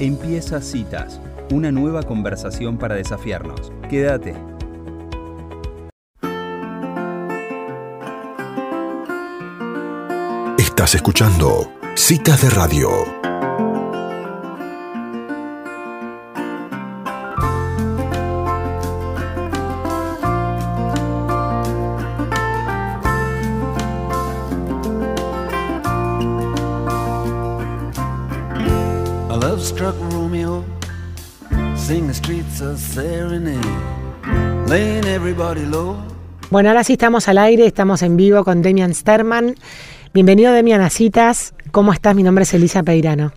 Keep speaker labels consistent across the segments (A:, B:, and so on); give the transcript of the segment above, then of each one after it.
A: Empieza Citas, una nueva conversación para desafiarnos. Quédate.
B: Estás escuchando Citas de Radio,
C: Bueno, ahora sí estamos al aire, estamos en vivo con Demian Sterman. Bienvenido Demian a Citas. ¿Cómo estás? Mi nombre es Elisa Peirano.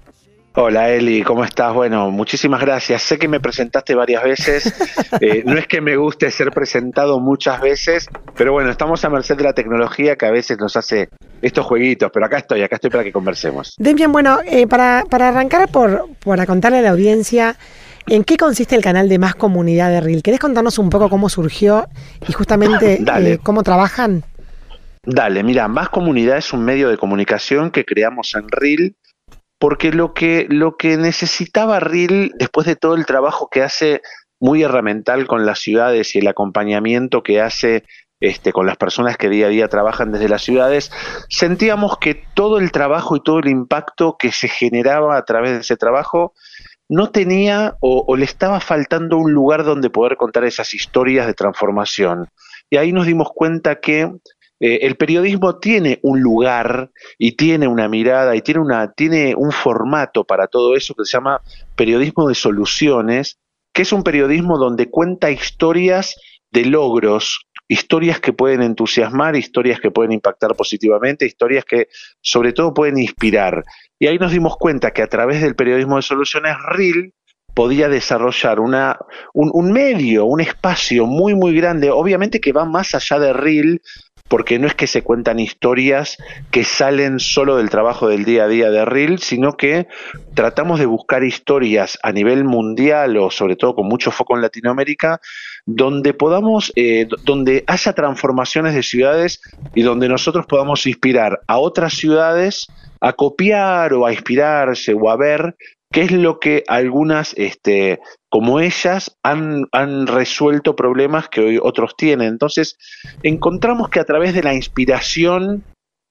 D: Hola Eli, ¿cómo estás? Bueno, muchísimas gracias. Sé que me presentaste varias veces. Eh, no es que me guste ser presentado muchas veces, pero bueno, estamos a merced de la tecnología que a veces nos hace estos jueguitos. Pero acá estoy, acá estoy para que conversemos.
C: Demian, bueno, eh, para, para arrancar por, por contarle a la audiencia, ¿en qué consiste el canal de Más Comunidad de Reel? ¿Querés contarnos un poco cómo surgió y justamente
D: Dale.
C: eh, cómo trabajan?
D: Dale, mira, Más Comunidad es un medio de comunicación que creamos en Reel porque lo que, lo que necesitaba Reel, después de todo el trabajo que hace muy herramental con las ciudades y el acompañamiento que hace este, con las personas que día a día trabajan desde las ciudades, sentíamos que todo el trabajo y todo el impacto que se generaba a través de ese trabajo no tenía o, le estaba faltando un lugar donde poder contar esas historias de transformación. Y ahí nos dimos cuenta que eh, el periodismo tiene un lugar y tiene una mirada y tiene, una, tiene un formato para todo eso que se llama periodismo de soluciones, que es un periodismo donde cuenta historias de logros, historias que pueden entusiasmar, historias que pueden impactar positivamente, historias que sobre todo pueden inspirar. Y ahí nos dimos cuenta que a través del periodismo de soluciones, Reel podía desarrollar una, un, medio, un espacio muy, muy grande, obviamente que va más allá de Reel, porque no es que se cuentan historias que salen solo del trabajo del día a día de Reel, sino que tratamos de buscar historias a nivel mundial o sobre todo con mucho foco en Latinoamérica, donde podamos, eh, donde haya transformaciones de ciudades y donde nosotros podamos inspirar a otras ciudades a copiar o a inspirarse o a ver qué es lo que algunas, este, como ellas, han, han resuelto problemas que hoy otros tienen. Entonces, encontramos que a través de la inspiración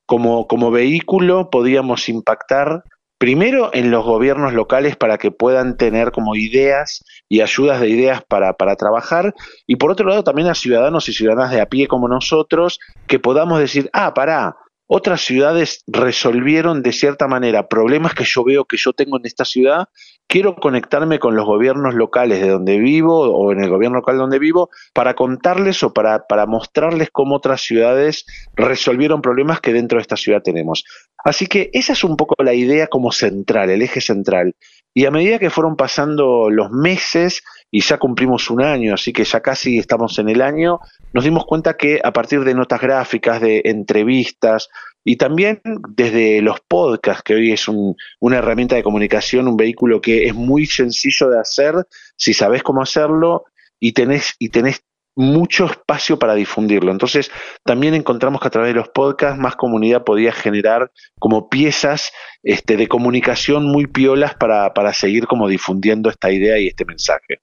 D: como, como vehículo podíamos impactar primero en los gobiernos locales para que puedan tener como ideas y ayudas de ideas para, para trabajar y por otro lado también a ciudadanos y ciudadanas de a pie como nosotros que podamos decir, ah, pará, otras ciudades resolvieron de cierta manera problemas que yo veo que yo tengo en esta ciudad, quiero conectarme con los gobiernos locales de donde vivo o en el gobierno local donde vivo para contarles o para, para mostrarles cómo otras ciudades resolvieron problemas que dentro de esta ciudad tenemos. Así que esa es un poco la idea como central, el eje central. Y a medida que fueron pasando los meses, y ya cumplimos un año, así que ya casi estamos en el año, nos dimos cuenta que a partir de notas gráficas, de entrevistas y también desde los podcasts, que hoy es un, una herramienta de comunicación, un vehículo que es muy sencillo de hacer, si sabes cómo hacerlo y tenés, y tenés mucho espacio para difundirlo. Entonces, también encontramos que a través de los podcasts más comunidad podía generar como piezas este, de comunicación muy piolas para, para seguir como difundiendo esta idea y este mensaje.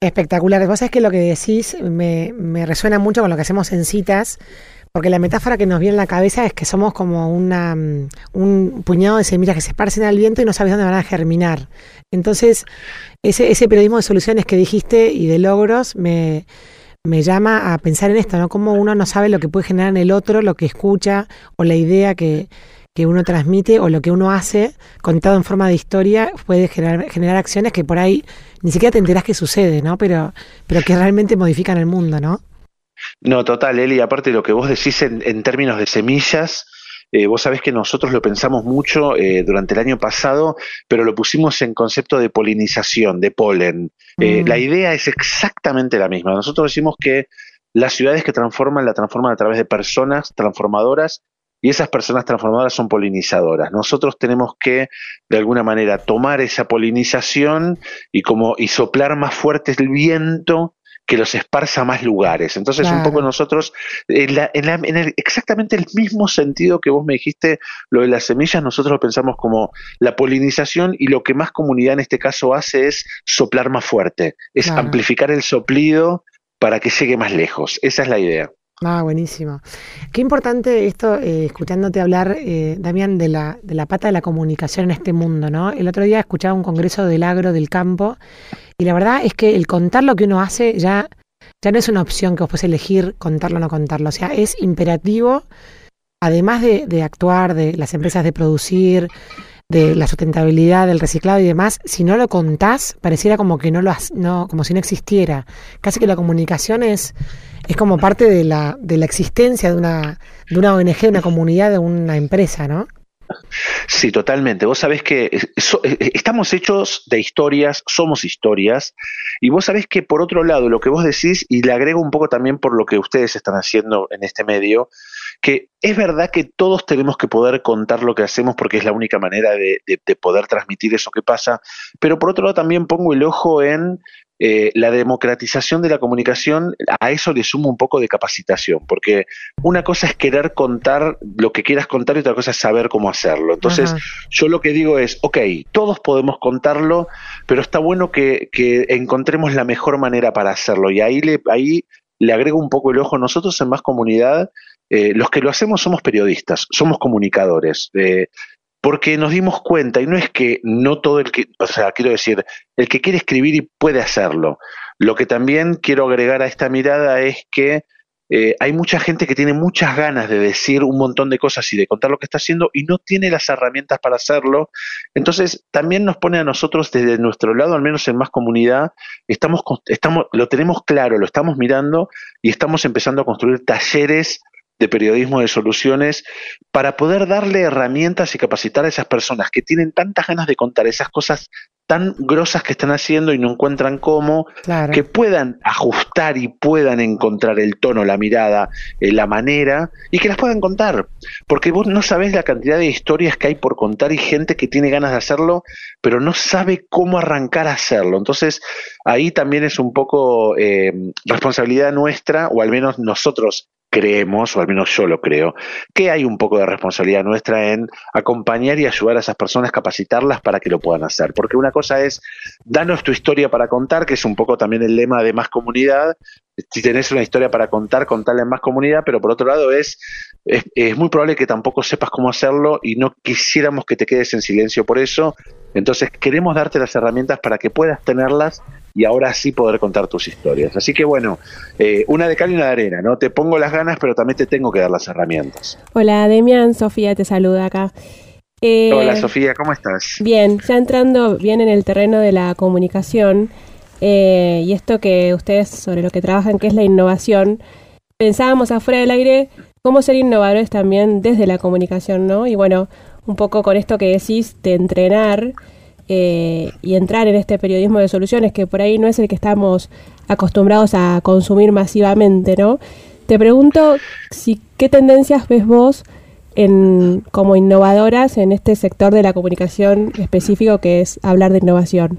C: Espectacular. Vos sabés que lo que decís me, resuena mucho con lo que hacemos en citas, porque la metáfora que nos viene en la cabeza es que somos como una, mm, un puñado de semillas que se esparcen al viento y no sabes dónde van a germinar. Entonces, ese, ese periodismo de soluciones que dijiste y de logros me, me llama a pensar en esto, ¿no? Cómo uno no sabe lo que puede generar en el otro, lo que escucha o la idea que, que uno transmite o lo que uno hace, contado en forma de historia, puede generar, generar acciones que por ahí ni siquiera te enterás que sucede, ¿no? Pero, pero que realmente modifican el mundo, ¿no?
D: No, total, Eli, aparte de lo que vos decís en, en términos de semillas, eh, vos sabés que nosotros lo pensamos mucho eh, durante el año pasado, pero lo pusimos en concepto de polinización, de polen. Eh,
C: Mm.
D: La idea es exactamente la misma. Nosotros decimos que las ciudades que transforman, la transforman a través de personas transformadoras y esas personas transformadoras son polinizadoras. Nosotros tenemos que, de alguna manera, tomar esa polinización y como y soplar más fuerte el viento que los esparza a más lugares. Entonces, un poco nosotros, en, en, exactamente el mismo sentido que vos me dijiste, lo de las semillas, nosotros lo pensamos como la polinización y lo que más comunidad en este caso hace es soplar más fuerte, es amplificar el soplido para que llegue más lejos. Esa es la idea.
C: Ah, buenísimo. Qué importante esto, eh, escuchándote hablar, eh, Damián, de la, de la pata de la comunicación en este mundo, ¿no? El otro día escuchaba un congreso del agro del campo y la verdad es que el contar lo que uno hace ya, ya no es una opción que vos puedes elegir contarlo o no contarlo. O sea, es imperativo, además de, de actuar, de las empresas de producir, de la sustentabilidad, del reciclado y demás, si no lo contás, pareciera como que no lo has, no, como si no existiera. Casi que la comunicación es es como parte de la, de la existencia de una, de una ONG, de una comunidad, de una empresa, ¿no?
D: Sí, totalmente. Vos sabés que eh, eh, estamos hechos de historias, somos historias, y vos sabés que por otro lado, lo que vos decís, y le agrego un poco también por lo que ustedes están haciendo en este medio, que es verdad que todos tenemos que poder contar lo que hacemos porque es la única manera de, de poder transmitir eso que pasa, pero por otro lado también pongo el ojo en eh, la democratización de la comunicación, a eso le sumo un poco de capacitación, porque una cosa es querer contar lo que quieras contar y otra cosa es saber cómo hacerlo. Entonces, yo lo que digo es, ok, todos podemos contarlo, pero está bueno que, encontremos la mejor manera para hacerlo. Y ahí le, ahí le agrego un poco el ojo. Nosotros en Más Comunidad, eh, los que lo hacemos somos periodistas, somos comunicadores. Eh, porque nos dimos cuenta, y no es que no todo el que, o sea, quiero decir, el que quiere escribir y puede hacerlo. Lo que también quiero agregar a esta mirada es que eh, hay mucha gente que tiene muchas ganas de decir un montón de cosas y de contar lo que está haciendo y no tiene las herramientas para hacerlo. Entonces, también nos pone a nosotros desde nuestro lado, al menos en más comunidad, estamos, estamos, lo tenemos claro, lo estamos mirando y estamos empezando a construir talleres de periodismo de soluciones para poder darle herramientas y capacitar a esas personas que tienen tantas ganas de contar esas cosas tan grosas que están haciendo y no encuentran cómo, que puedan ajustar y puedan encontrar el tono, la mirada, eh, la manera y que las puedan contar. Porque vos no sabés la cantidad de historias que hay por contar y gente que tiene ganas de hacerlo, pero no sabe cómo arrancar a hacerlo. Entonces, ahí también es un poco eh, responsabilidad nuestra, o al menos nosotros creemos, o al menos yo lo creo, que hay un poco de responsabilidad nuestra en acompañar y ayudar a esas personas, capacitarlas para que lo puedan hacer. Porque una cosa es, danos tu historia para contar, que es un poco también el lema de más comunidad. Si tenés una historia para contar, contarla en más comunidad, pero por otro lado es, es, es muy probable que tampoco sepas cómo hacerlo y no quisiéramos que te quedes en silencio por eso. Entonces queremos darte las herramientas para que puedas tenerlas y ahora sí poder contar tus historias. Así que bueno, eh, una de cal y una de arena, ¿no? Te pongo las ganas, pero también te tengo que dar las herramientas.
E: Hola, Demian, Sofía te saluda acá.
D: Eh, Hola, Sofía, ¿cómo estás?
E: Bien, ya entrando bien en el terreno de la comunicación eh, y esto que ustedes sobre lo que trabajan, que es la innovación, pensábamos afuera del aire cómo ser innovadores también desde la comunicación, ¿no? Y bueno, un poco con esto que decís de entrenar eh, y entrar en este periodismo de soluciones que por ahí no es el que estamos acostumbrados a consumir masivamente, ¿no? Te pregunto si qué tendencias ves vos en, como innovadoras en este sector de la comunicación específico que es hablar de innovación.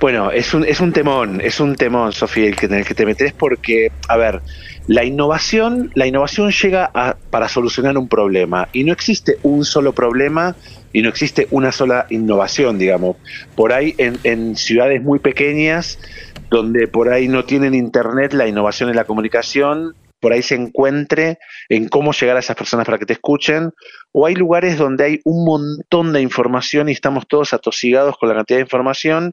D: Bueno, es un, es un temón, es un temón, Sofía, el que, en el que te metes porque, a ver, la innovación, la innovación llega a, para solucionar un problema y no existe un solo problema y no existe una sola innovación, digamos. Por ahí en, en ciudades muy pequeñas, donde por ahí no tienen internet, la innovación en la comunicación por ahí se encuentre en cómo llegar a esas personas para que te escuchen, o hay lugares donde hay un montón de información y estamos todos atosigados con la cantidad de información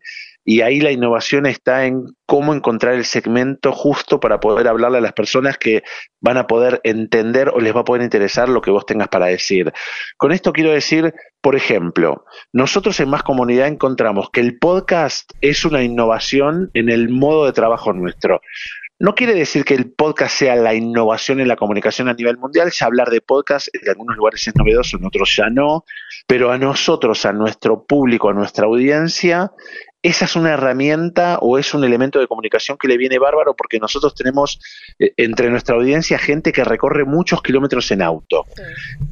D: y ahí la innovación está en cómo encontrar el segmento justo para poder hablarle a las personas que van a poder entender o les va a poder interesar lo que vos tengas para decir. Con esto quiero decir, por ejemplo, nosotros en Más Comunidad encontramos que el podcast es una innovación en el modo de trabajo nuestro. No quiere decir que el podcast sea la innovación en la comunicación a nivel mundial. Ya hablar de podcast en algunos lugares es novedoso, en otros ya no. Pero a nosotros, a nuestro público, a nuestra audiencia, esa es una herramienta o es un elemento de comunicación que le viene bárbaro porque nosotros tenemos eh, entre nuestra audiencia gente que recorre muchos kilómetros en auto.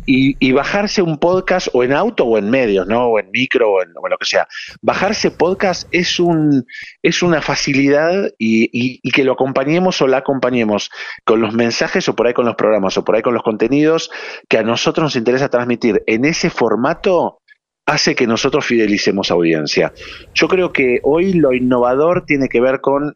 D: Y, y, bajarse un podcast o en auto o en medios, ¿no? O en micro o en, o en lo que sea. Bajarse podcast es, un, es una facilidad y, y, y, que lo acompañemos o la acompañemos con los mensajes o por ahí con los programas o por ahí con los contenidos que a nosotros nos interesa transmitir en ese formato hace que nosotros fidelicemos audiencia. Yo creo que hoy lo innovador tiene que ver con,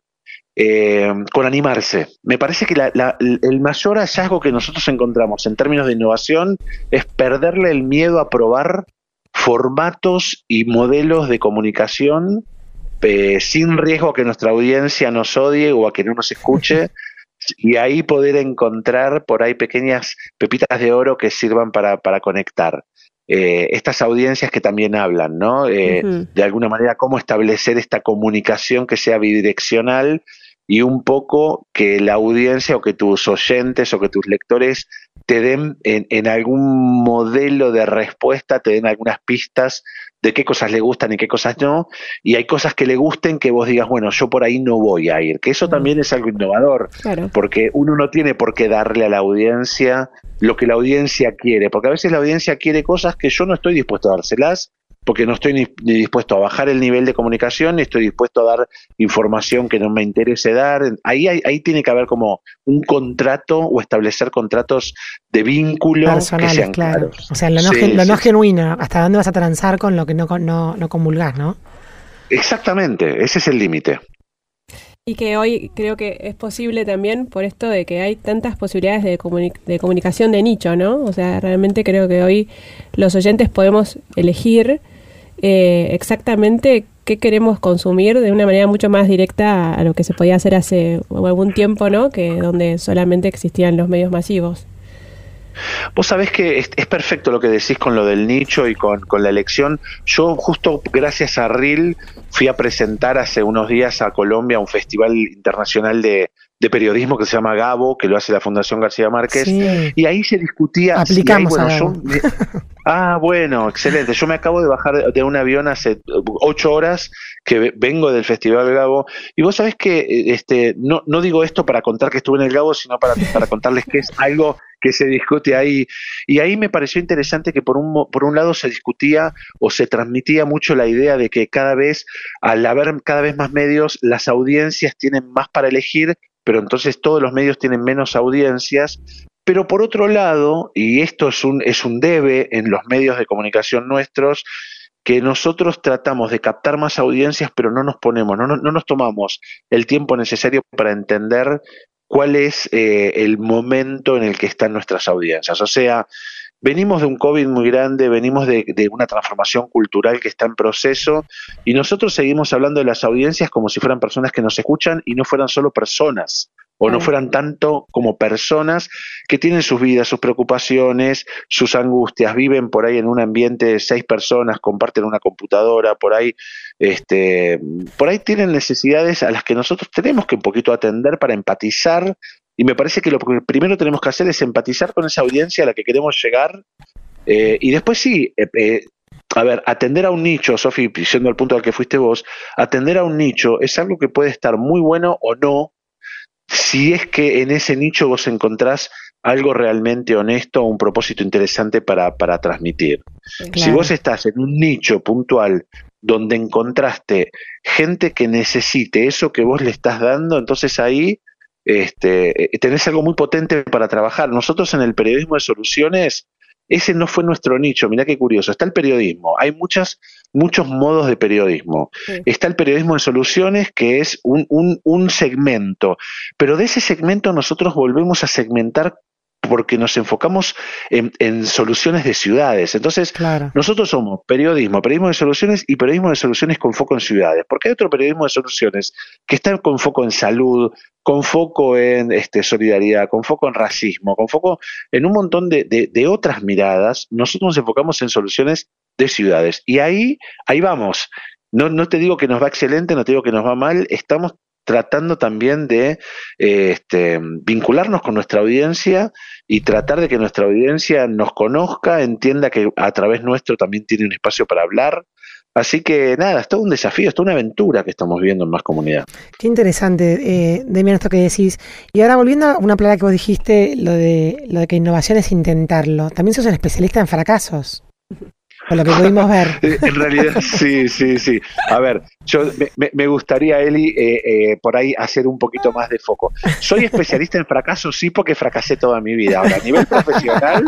D: eh, con animarse. Me parece que la, la, el mayor hallazgo que nosotros encontramos en términos de innovación es perderle el miedo a probar formatos y modelos de comunicación eh, sin riesgo a que nuestra audiencia nos odie o a que no nos escuche. y ahí poder encontrar por ahí pequeñas pepitas de oro que sirvan para, para conectar eh, estas audiencias que también hablan, ¿no? Eh, uh -huh. De alguna manera, cómo establecer esta comunicación que sea bidireccional y un poco que la audiencia o que tus oyentes o que tus lectores te den en, en algún modelo de respuesta, te den algunas pistas de qué cosas le gustan y qué cosas no, y hay cosas que le gusten que vos digas, bueno, yo por ahí no voy a ir, que eso también es algo innovador,
E: Claro.
D: porque uno no tiene por qué darle a la audiencia lo que la audiencia quiere, porque a veces la audiencia quiere cosas que yo no estoy dispuesto a dárselas, porque no estoy ni, ni dispuesto a bajar el nivel de comunicación, ni estoy dispuesto a dar información que no me interese dar. Ahí, hay- ahí tiene que haber como un contrato o establecer contratos de vínculo que
C: Personales,
D: sean
C: claro.
D: claros.
C: O sea, lo no,
D: Sí,
C: gen- lo
D: sí,
C: no genuino. ¿Hasta dónde vas a transar con lo que no, no, no comulgás, no?
D: Exactamente, ese es el límite.
E: Y que hoy creo que es posible también por esto de que hay tantas posibilidades de, comuni- de comunicación de nicho, ¿no? O sea, realmente creo que hoy los oyentes podemos elegir eh, exactamente qué queremos consumir de una manera mucho más directa a lo que se podía hacer hace algún tiempo, ¿no? Que donde solamente existían los medios masivos.
D: Vos sabés que es, perfecto lo que decís con lo del nicho y con, con la elección. Yo justo gracias a RIL fui a presentar hace unos días a Colombia un festival internacional de, de periodismo que se llama Gabo, que lo hace la Fundación García Márquez.
C: Sí.
D: Y ahí se discutía. si
C: Aplicamos
D: hay- bueno, yo ah, bueno, excelente. Yo me acabo de bajar de un avión hace ocho horas que ve- vengo del Festival Gabo. Y vos sabés que eh, este, no, no digo esto para contar que estuve en el Gabo, sino para, para contarles que es algo que se discute ahí. Y ahí me pareció interesante que por un, por un lado se discutía o se transmitía mucho la idea de que cada vez, al haber cada vez más medios, las audiencias tienen más para elegir, pero entonces todos los medios tienen menos audiencias. Pero por otro lado, y esto es un, es un debe en los medios de comunicación nuestros, que nosotros tratamos de captar más audiencias, pero no nos ponemos, no, no, no nos tomamos el tiempo necesario para entender cuál es eh, el momento en el que están nuestras audiencias. O sea, venimos de un COVID muy grande, venimos de, de una transformación cultural que está en proceso y nosotros seguimos hablando de las audiencias como si fueran personas que nos escuchan y no fueran solo personas o no fueran tanto como personas que tienen sus vidas, sus preocupaciones, sus angustias, viven por ahí en un ambiente de seis personas, comparten una computadora, por ahí, este, por ahí tienen necesidades a las que nosotros tenemos que un poquito atender para empatizar. Y me parece que lo que primero tenemos que hacer es empatizar con esa audiencia a la que queremos llegar. eh, y después sí, eh, eh, a ver, atender a un nicho, Sofi, siendo el punto al que fuiste vos, atender a un nicho es algo que puede estar muy bueno o no, si es que en ese nicho vos encontrás algo realmente honesto o un propósito interesante para, para transmitir. Si vos estás en un nicho puntual donde encontraste gente que necesite eso que vos le estás dando, entonces ahí este, eh, tenés algo muy potente para trabajar. Nosotros en el periodismo de soluciones, ese no fue nuestro nicho. Mirá qué curioso. Está el periodismo. Hay muchas, muchos modos de periodismo.
E: Sí.
D: Está el periodismo de soluciones, que es un, un, un segmento. Pero de ese segmento nosotros volvemos a segmentar porque nos enfocamos en, en soluciones de ciudades. Entonces,
C: Claro.
D: nosotros somos periodismo, periodismo de soluciones y periodismo de soluciones con foco en ciudades. Porque hay otro periodismo de soluciones que está con foco en salud, con foco en este, solidaridad, con foco en racismo, con foco en un montón de, de- de otras miradas. Nosotros nos enfocamos en soluciones de ciudades. Y ahí, ahí vamos. No, no te digo que nos va excelente, no te digo que nos va mal, estamos tratando también de eh, este, vincularnos con nuestra audiencia y tratar de que nuestra audiencia nos conozca, entienda que a través nuestro también tiene un espacio para hablar, Así que nada, es todo un desafío, es toda una aventura que estamos viendo en más comunidad.
C: Qué interesante, eh, Demian, esto que decís. Y ahora volviendo a una palabra que vos dijiste, lo de, lo de que innovación es intentarlo. También sos un especialista en fracasos. Por lo que pudimos ver.
D: En realidad, sí, sí, sí. A ver, yo me, me gustaría, Eli, eh, eh, por ahí hacer un poquito más de foco. Soy especialista en fracasos, sí, porque fracasé toda mi vida. Ahora, a nivel profesional,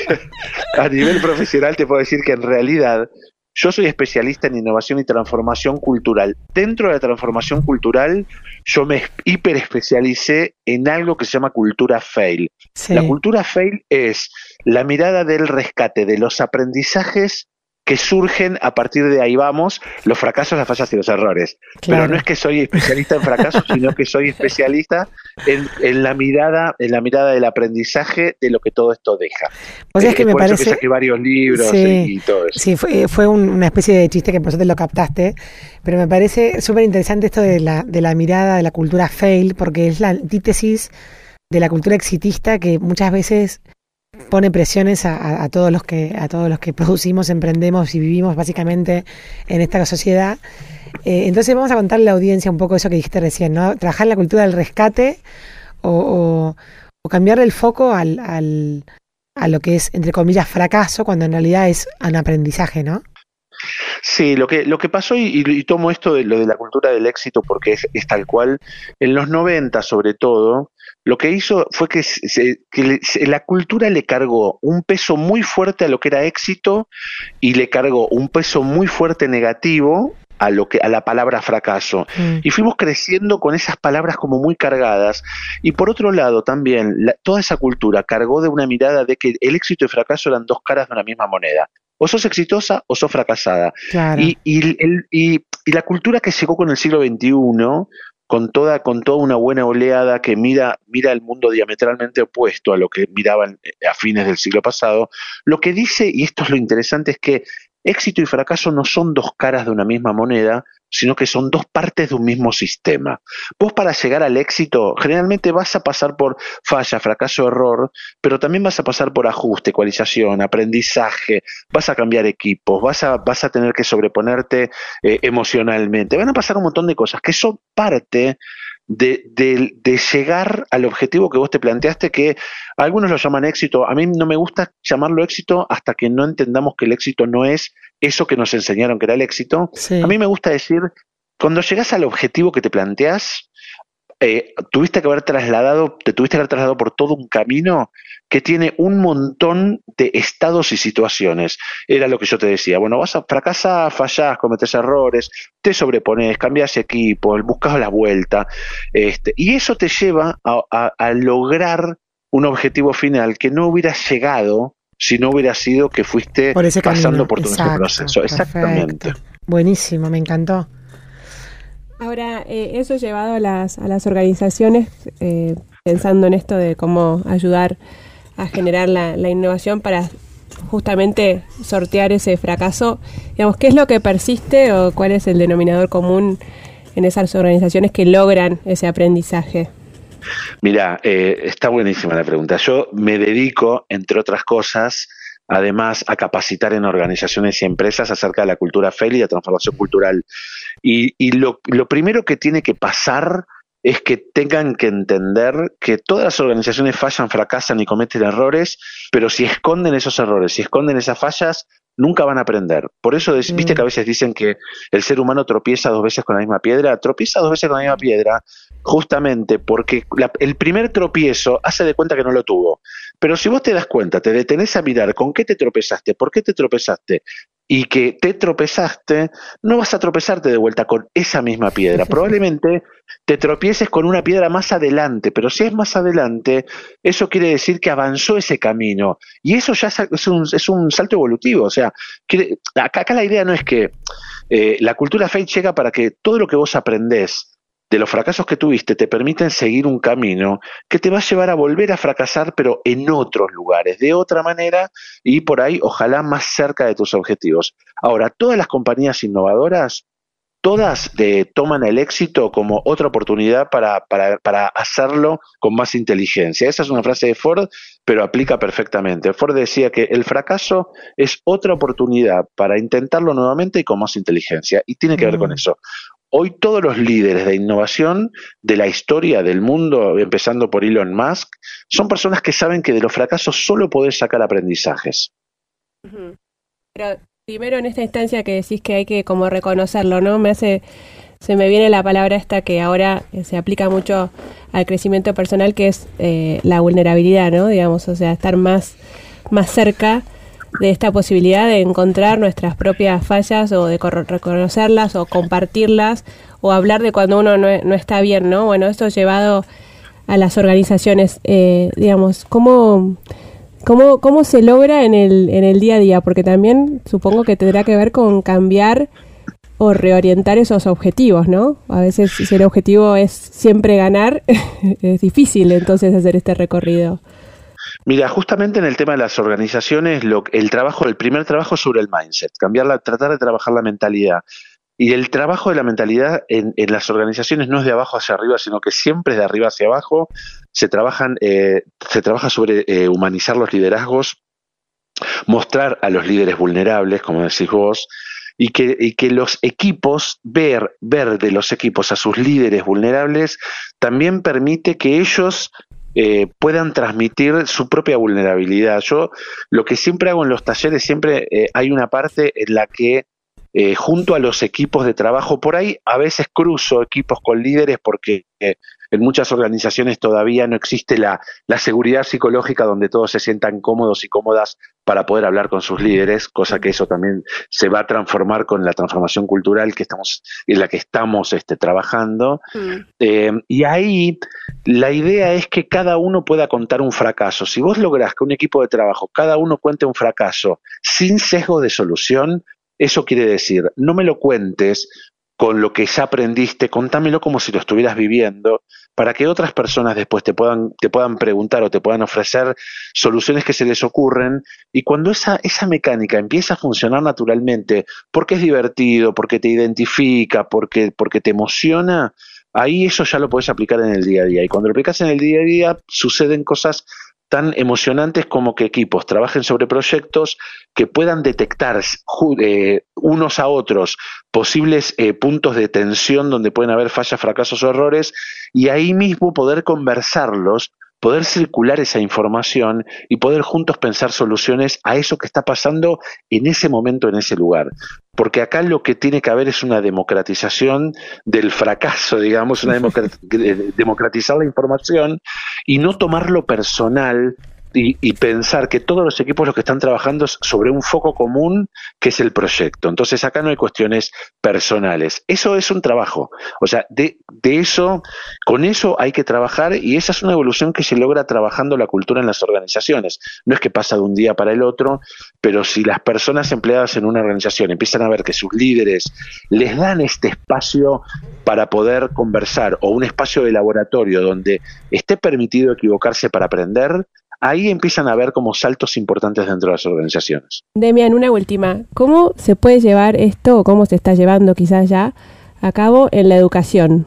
D: a nivel profesional te puedo decir que en realidad yo soy especialista en innovación y transformación cultural. Dentro de la transformación cultural, yo me hiper especialicé en algo que se llama cultura fail.
C: Sí.
D: La cultura fail es la mirada del rescate de los aprendizajes que surgen a partir de ahí vamos, los fracasos, las fallas y los errores.
C: Claro.
D: Pero no es que soy especialista en fracasos, sino que soy especialista en, en la mirada, en la mirada del aprendizaje de lo que todo esto deja.
C: O sea, es que
D: Eh,
C: me
D: por eso que saqué varios libros
C: Sí.
D: y, y todo eso.
C: Sí, fue, fue un- una especie de chiste que por suerte lo captaste, pero me parece súper interesante esto de la, de la mirada de la cultura fail, porque es la antítesis de la cultura exitista que muchas veces pone presiones a, todos los que a todos los que producimos, emprendemos y vivimos básicamente en esta sociedad. Eh, entonces vamos a contarle a la audiencia un poco eso que dijiste recién, ¿no? Trabajar la cultura del rescate o, cambiarle el foco al, a lo que es, entre comillas, fracaso, cuando en realidad es un aprendizaje, ¿no?
D: Sí, lo que, lo que pasó, y, tomo esto de lo de la cultura del éxito porque es tal cual, en los 90 sobre todo, lo que hizo fue que, se- que se- la cultura le cargó un peso muy fuerte a lo que era éxito y le cargó un peso muy fuerte negativo a lo que a la palabra fracaso
C: Mm.
D: y fuimos creciendo con esas palabras como muy cargadas y por otro lado también la- toda esa cultura cargó de una mirada de que el éxito y el fracaso eran dos caras de una misma moneda o sos exitosa o sos fracasada
C: Claro.
D: y, y, el- y- y la cultura que llegó con el siglo XXI, con toda, con toda una buena oleada que mira, mira el mundo diametralmente opuesto a lo que miraban eh, a fines del siglo pasado, lo que dice, y esto es lo interesante, es que éxito y fracaso no son dos caras de una misma moneda, sino que son dos partes de un mismo sistema. Vos para llegar al éxito generalmente vas a pasar por falla, fracaso, error, pero también vas a pasar por ajuste, ecualización, aprendizaje, vas a cambiar equipos, vas a, vas a tener que sobreponerte eh, emocionalmente, van a pasar un montón de cosas que son parte de, de- de llegar al objetivo que vos te planteaste, que algunos lo llaman éxito, a mí no me gusta llamarlo éxito hasta que no entendamos que el éxito no es eso que nos enseñaron que era el éxito.
C: Sí.
D: A mí me gusta decir, cuando llegas al objetivo que te planteas, eh, tuviste que haber trasladado, te tuviste que haber trasladado por todo un camino que tiene un montón de estados y situaciones. Era lo que yo te decía. Bueno, vas a fracasar, fallás, cometes errores, te sobrepones, cambias equipo, buscas la vuelta. Este, y eso te lleva a, a- a lograr un objetivo final que no hubieras llegado si no hubiera sido que fuiste
C: Por
D: pasando por todo ese proceso. Exactamente.
C: perfecto. Buenísimo, me encantó.
E: Ahora, eh, eso llevado a las, a las organizaciones, eh, pensando en esto de cómo ayudar a generar la, la innovación para justamente sortear ese fracaso, digamos, ¿qué es lo que persiste o cuál es el denominador común en esas organizaciones que logran ese aprendizaje?
D: Mira, eh, está buenísima la pregunta. Yo me dedico, entre otras cosas, además a capacitar en organizaciones y empresas acerca de la cultura fail y la transformación cultural. Y, y lo, lo primero que tiene que pasar es que tengan que entender que todas las organizaciones fallan, fracasan y cometen errores, pero si esconden esos errores, si esconden esas fallas, nunca van a aprender. Por eso, es- viste
C: Mm.
D: que a veces dicen que el ser humano tropieza dos veces con la misma piedra, tropieza dos veces con la misma piedra, justamente porque la- el primer tropiezo hace de cuenta que no lo tuvo. Pero si vos te das cuenta, te detenés a mirar con qué te tropezaste, por qué te tropezaste y que te tropezaste, no vas a tropezarte de vuelta con esa misma piedra. Probablemente te tropieces con una piedra más adelante, pero si es más adelante, eso quiere decir que avanzó ese camino. Y eso ya es un, es un salto evolutivo. O sea, quiere- acá, acá la idea no es que eh, la cultura fail llega para que todo lo que vos aprendés de los fracasos que tuviste te permiten seguir un camino que te va a llevar a volver a fracasar, pero en otros lugares, de otra manera y por ahí, ojalá más cerca de tus objetivos. Ahora, todas las compañías innovadoras, todas eh, toman el éxito como otra oportunidad para, para, para hacerlo con más inteligencia. Esa es una frase de Ford pero aplica perfectamente. Ford decía que el fracaso es otra oportunidad para intentarlo nuevamente y con más inteligencia, y tiene que ver con
C: Mm.
D: eso. Hoy todos los líderes de innovación de la historia del mundo, empezando por Elon Musk, son personas que saben que de los fracasos solo podés sacar aprendizajes.
E: Pero primero en esta instancia que decís que hay que como reconocerlo, ¿no? Me hace, se me viene la palabra esta que ahora se aplica mucho al crecimiento personal, que es eh, la vulnerabilidad, ¿no? Digamos, o sea, estar más, más cerca de esta posibilidad de encontrar nuestras propias fallas o de reconocerlas o compartirlas o hablar de cuando uno no, no está bien, ¿no? Bueno, esto llevado a las organizaciones, eh, digamos, ¿cómo, cómo, ¿cómo se logra en el, en el día a día? Porque también supongo que tendrá que ver con cambiar o reorientar esos objetivos, ¿no? A veces si el objetivo es siempre ganar, es difícil entonces hacer este recorrido.
D: Mira, justamente en el tema de las organizaciones, lo, el trabajo, el primer trabajo sobre el mindset, cambiarla, tratar de trabajar la mentalidad. Y el trabajo de la mentalidad en, en las organizaciones no es de abajo hacia arriba, sino que siempre es de arriba hacia abajo. Se trabajan, eh, se trabaja sobre eh, humanizar los liderazgos, mostrar a los líderes vulnerables, como decís vos, y que, y que los equipos, ver, ver de los equipos a sus líderes vulnerables, también permite que ellos eh, puedan transmitir su propia vulnerabilidad. Yo lo que siempre hago en los talleres, siempre eh, hay una parte en la que eh, junto a los equipos de trabajo, por ahí a veces cruzo equipos con líderes porque eh, en muchas organizaciones todavía no existe la, la seguridad psicológica donde todos se sientan cómodos y cómodas para poder hablar con sus líderes, cosa que eso también se va a transformar con la transformación cultural que estamos, en la que estamos este, trabajando. Eh, y ahí la idea es que cada uno pueda contar un fracaso. Si vos lográs que un equipo de trabajo, cada uno cuente un fracaso sin sesgo de solución, eso quiere decir, no me lo cuentes con lo que ya aprendiste, contámelo como si lo estuvieras viviendo, para que otras personas después te puedan, te puedan preguntar o te puedan ofrecer soluciones que se les ocurren. Y cuando esa, esa mecánica empieza a funcionar naturalmente, porque es divertido, porque te identifica, porque, porque te emociona, ahí eso ya lo puedes aplicar en el día a día. Y cuando lo aplicas en el día a día, suceden cosas tan emocionantes como que equipos trabajen sobre proyectos que puedan detectar eh, unos a otros posibles eh, puntos de tensión donde pueden haber fallas, fracasos o errores y ahí mismo poder conversarlos, poder circular esa información y poder juntos pensar soluciones a eso que está pasando en ese momento, en ese lugar. Porque acá lo que tiene que haber es una democratización del fracaso, digamos, una democra- de- democratizar la información y no tomarlo personal y, y pensar que todos los equipos lo que están trabajando es sobre un foco común que es el proyecto. Entonces acá no hay cuestiones personales. Eso es un trabajo. O sea, de, de eso, con eso hay que trabajar y esa es una evolución que se logra trabajando la cultura en las organizaciones. No es que pasa de un día para el otro, pero si las personas empleadas en una organización empiezan a ver que sus líderes les dan este espacio para poder conversar o un espacio de laboratorio donde esté permitido equivocarse para aprender, ahí empiezan a haber como saltos importantes dentro de las organizaciones.
E: Demian, una última. ¿Cómo se puede llevar esto, o cómo se está llevando quizás ya a cabo en la educación?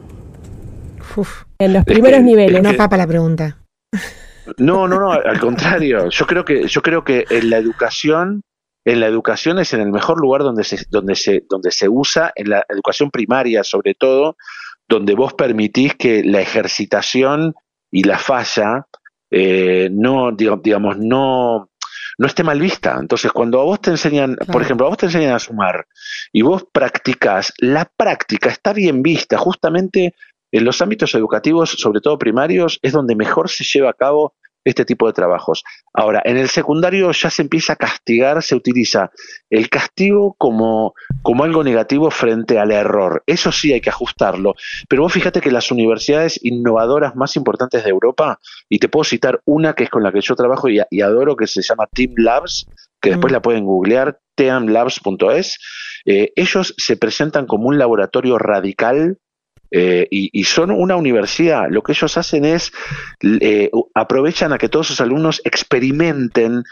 C: Uf,
E: En los
D: que-
E: primeros
D: es
E: niveles.
C: no papa la pregunta.
D: No, no, no, al contrario. Yo creo que, yo creo que en la educación, en la educación es en el mejor lugar donde se, donde se, donde se usa, en la educación primaria sobre todo, donde vos permitís que la ejercitación y la falla eh, no, digamos, no, no esté mal vista. Entonces, cuando a vos te enseñan, por ejemplo, a vos te enseñan a sumar y vos practicás, la práctica está bien vista, justamente en los ámbitos educativos, sobre todo primarios, es donde mejor se lleva a cabo este tipo de trabajos. Ahora, en el secundario ya se empieza a castigar, se utiliza el castigo como, como algo negativo frente al error. Eso sí hay que ajustarlo. Pero vos fíjate que las universidades innovadoras más importantes de Europa, y te puedo citar una que es con la que yo trabajo y, y adoro, que se llama Team Labs, que después
C: Mm.
D: la pueden googlear, teamlabs.es, eh, ellos se presentan como un laboratorio radical eh, y, son una universidad. Lo que ellos hacen es, eh, aprovechan a que todos sus alumnos experimenten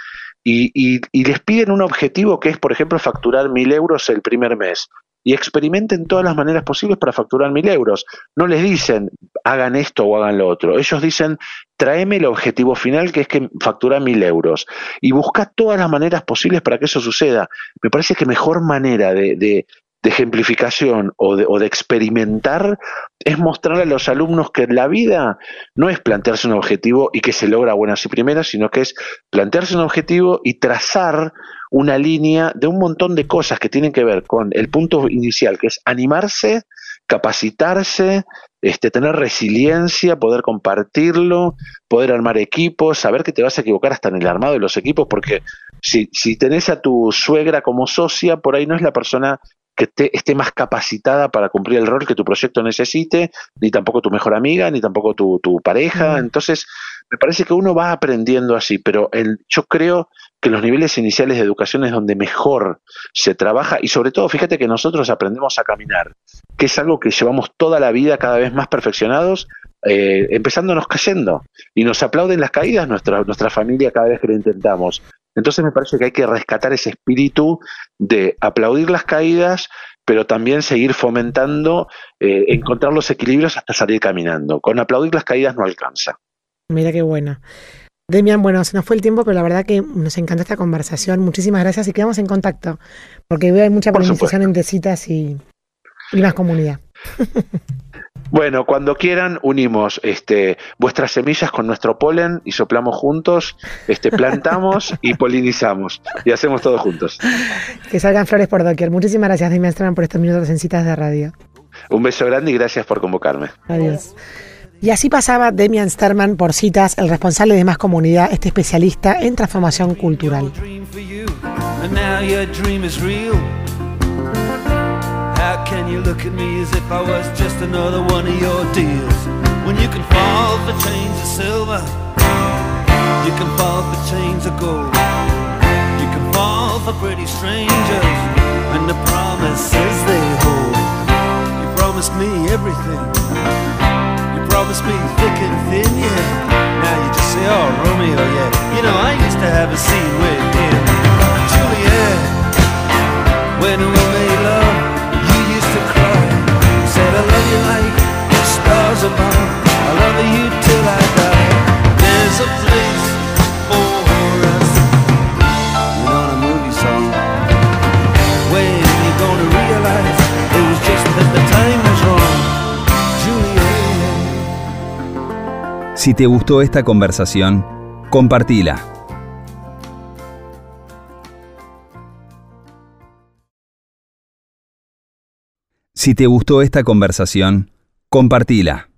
D: y, les piden un objetivo que es, por ejemplo, facturar mil euros el primer mes. Y experimenten todas las maneras posibles para facturar mil euros. No les dicen hagan esto o hagan lo otro. Ellos dicen tráeme el objetivo final que es que factura mil euros. Y busca todas las maneras posibles para que eso suceda. Me parece que mejor manera de ejemplificación o de, o de, experimentar es mostrar a los alumnos que la vida no es plantearse un objetivo y que se logra buenas y primeras, sino que es plantearse un objetivo y trazar una línea de un montón de cosas que tienen que ver con el punto inicial, que es animarse, capacitarse, este, tener resiliencia, poder compartirlo, poder armar equipos, saber que te vas a equivocar hasta en el armado de los equipos, porque si, si tenés a tu suegra como socia, por ahí no es la persona que esté más capacitada para cumplir el rol que tu proyecto necesite, ni tampoco tu mejor amiga, ni tampoco tu, pareja. Entonces, me parece que uno va aprendiendo así, pero el, yo creo que los niveles iniciales de educación es donde mejor se trabaja y sobre todo, fíjate que nosotros aprendemos a caminar, que es algo que llevamos toda la vida cada vez más perfeccionados, eh, empezándonos cayendo y nos aplauden las caídas nuestra, nuestra familia cada vez que lo intentamos. Entonces me parece que hay que rescatar ese espíritu de aplaudir las caídas, pero también seguir fomentando, eh, encontrar los equilibrios hasta salir caminando. Con aplaudir las caídas no alcanza.
B: Mira qué bueno. Demian, bueno, se nos fue el tiempo, pero la verdad que nos encanta esta conversación. Muchísimas gracias y quedamos en contacto, porque veo hay mucha polinización entre citas y, y más comunidad.
D: Bueno, cuando quieran unimos este, vuestras semillas con nuestro polen y soplamos juntos, este, plantamos y polinizamos y hacemos todo juntos.
B: Que salgan flores por doquier. Muchísimas gracias, Dimian por estos minutos en citas de radio.
D: Un beso grande y gracias por convocarme.
B: Adiós. Y así pasaba Demian Sterman por citas, el responsable de Más Comunidad, este especialista en transformación cultural. Can you look at me as if I was just another one of your deals? When you can fall for chains of silver, you can fall for chains of gold. You can fall for pretty strangers and the promises they hold. You promised me everything. You promised me thick and thin, yeah. Now you just say, oh, Romeo, yeah. You know, I used to have a scene
A: Si te gustó esta conversación, compartila. Si te gustó esta conversación, compartila.